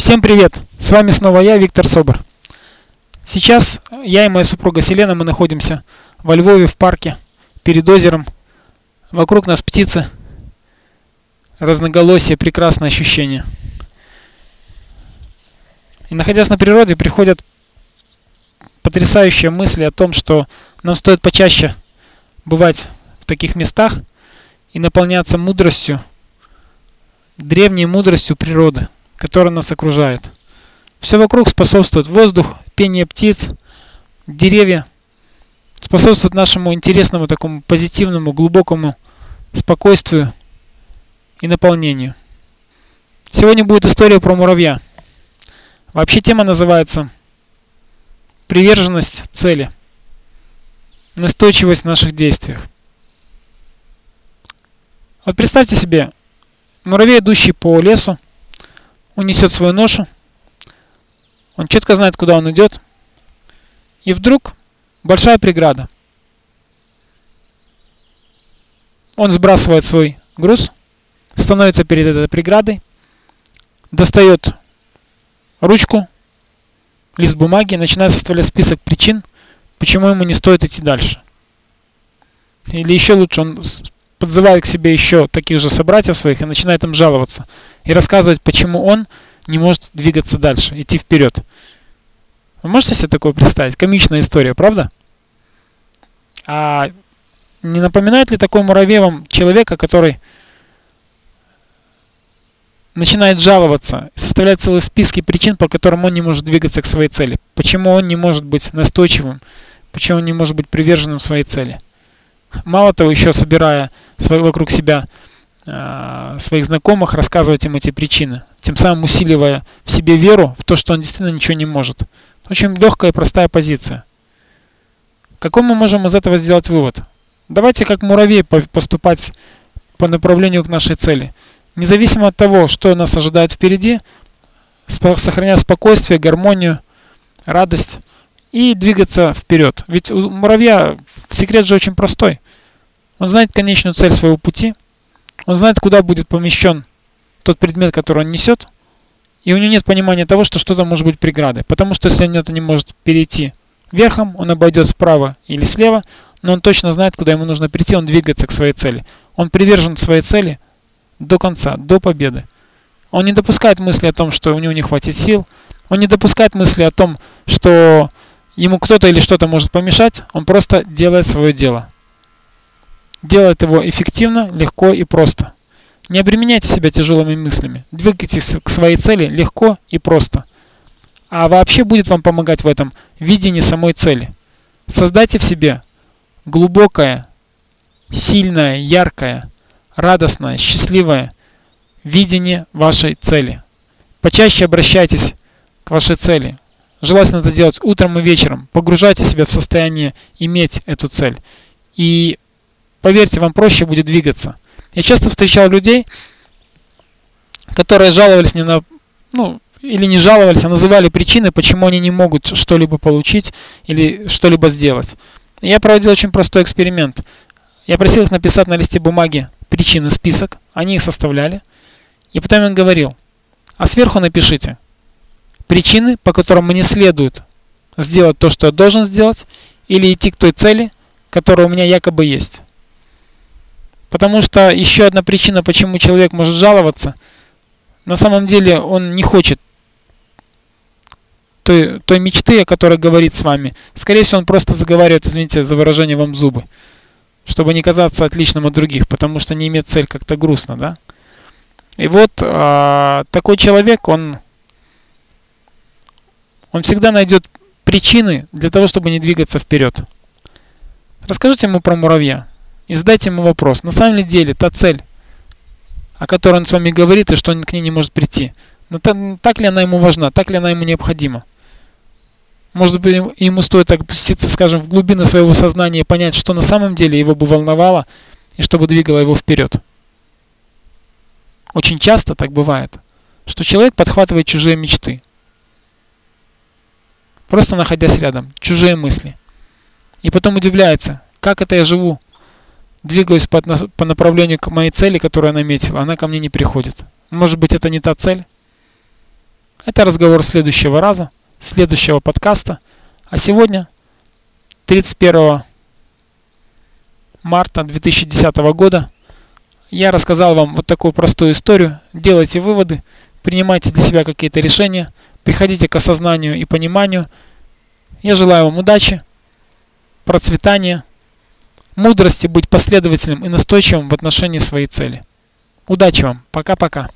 Всем привет! С вами снова я, Виктор Собор. Сейчас я и моя супруга Селена, мы находимся во Львове в парке, перед озером. Вокруг нас птицы, разноголосие, прекрасное ощущение. И находясь на природе, приходят потрясающие мысли о том, что нам стоит почаще бывать в таких местах и наполняться мудростью, древней мудростью природы – которая нас окружает. Все вокруг способствует воздух, пение птиц, деревья, способствует нашему интересному, такому позитивному, глубокому спокойствию и наполнению. Сегодня будет история про муравья. Вообще тема называется «Приверженность цели», настойчивость в наших действиях. Вот представьте себе, муравей, идущий по лесу, он несет свою ношу. Он четко знает, куда он идет. И вдруг большая преграда. Он сбрасывает свой груз, становится перед этой преградой, достает ручку, лист бумаги, начинает составлять список причин, почему ему не стоит идти дальше. Или еще лучше, он подзывает к себе еще таких же собратьев своих и начинает им жаловаться. И рассказывать, почему он не может двигаться дальше, идти вперед. Вы можете себе такое представить? Комичная история, правда? А не напоминает ли такой муравей вам человека, который начинает жаловаться, составлять целые списки причин, по которым он не может двигаться к своей цели? Почему он не может быть настойчивым? Почему он не может быть приверженным своей цели? Мало того, еще собирая вокруг себя своих знакомых, рассказывать им эти причины, тем самым усиливая в себе веру в то, что он действительно ничего не может. Очень легкая и простая позиция. Какой мы можем из этого сделать вывод? Давайте как муравей поступать по направлению к нашей цели. Независимо от того, что нас ожидает впереди, сохраняя спокойствие, гармонию, радость и двигаться вперед. Ведь у муравья секрет же очень простой. Он знает конечную цель своего пути, он знает, куда будет помещен тот предмет, который он несет, и у него нет понимания того, что что-то может быть преградой. Потому что если он это не может перейти верхом, он обойдет справа или слева, но он точно знает, куда ему нужно перейти, он двигается к своей цели. Он привержен своей цели до конца, до победы. Он не допускает мысли о том, что у него не хватит сил. Он не допускает мысли о том, что ему кто-то или что-то может помешать, он просто делает свое дело. Делает его эффективно, легко и просто. Не обременяйте себя тяжелыми мыслями. Двигайтесь к своей цели легко и просто. А вообще будет вам помогать в этом видение самой цели. Создайте в себе глубокое, сильное, яркое, радостное, счастливое видение вашей цели. Почаще обращайтесь к вашей цели. Желательно это делать утром и вечером. Погружайте себя в состояние иметь эту цель. И поверьте, вам проще будет двигаться. Я часто встречал людей, которые жаловались мне на, ну, или не жаловались, а называли причины, почему они не могут что-либо получить или что-либо сделать. Я проводил очень простой эксперимент. Я просил их написать на листе бумаги причины, список, они их составляли. И потом им говорил, а сверху напишите, причины, по которым мне следует сделать то, что я должен сделать, или идти к той цели, которая у меня якобы есть. Потому что еще одна причина, почему человек может жаловаться, на самом деле он не хочет той, той мечты, о которой говорит с вами. Скорее всего, он просто заговаривает, извините за выражение, вам зубы, чтобы не казаться отличным от других, потому что не имеет цель как-то грустно, да? И вот э, такой человек, он он всегда найдет причины для того, чтобы не двигаться вперед. Расскажите ему про муравья и задайте ему вопрос. На самом деле, та цель, о которой он с вами говорит, и что он к ней не может прийти, так ли она ему важна, так ли она ему необходима? Может быть, ему стоит опуститься, скажем, в глубины своего сознания и понять, что на самом деле его бы волновало, и что бы двигало его вперед. Очень часто так бывает, что человек подхватывает чужие мечты, просто находясь рядом, чужие мысли. И потом удивляется, как это я живу, двигаюсь по, по направлению к моей цели, которую я наметил, она ко мне не приходит. Может быть, это не та цель? Это разговор следующего раза, следующего подкаста. А сегодня, 31 марта 2010 года, я рассказал вам вот такую простую историю. Делайте выводы, принимайте для себя какие-то решения, приходите к осознанию и пониманию. Я желаю вам удачи, процветания, мудрости быть последовательным и настойчивым в отношении своей цели. Удачи вам. Пока-пока.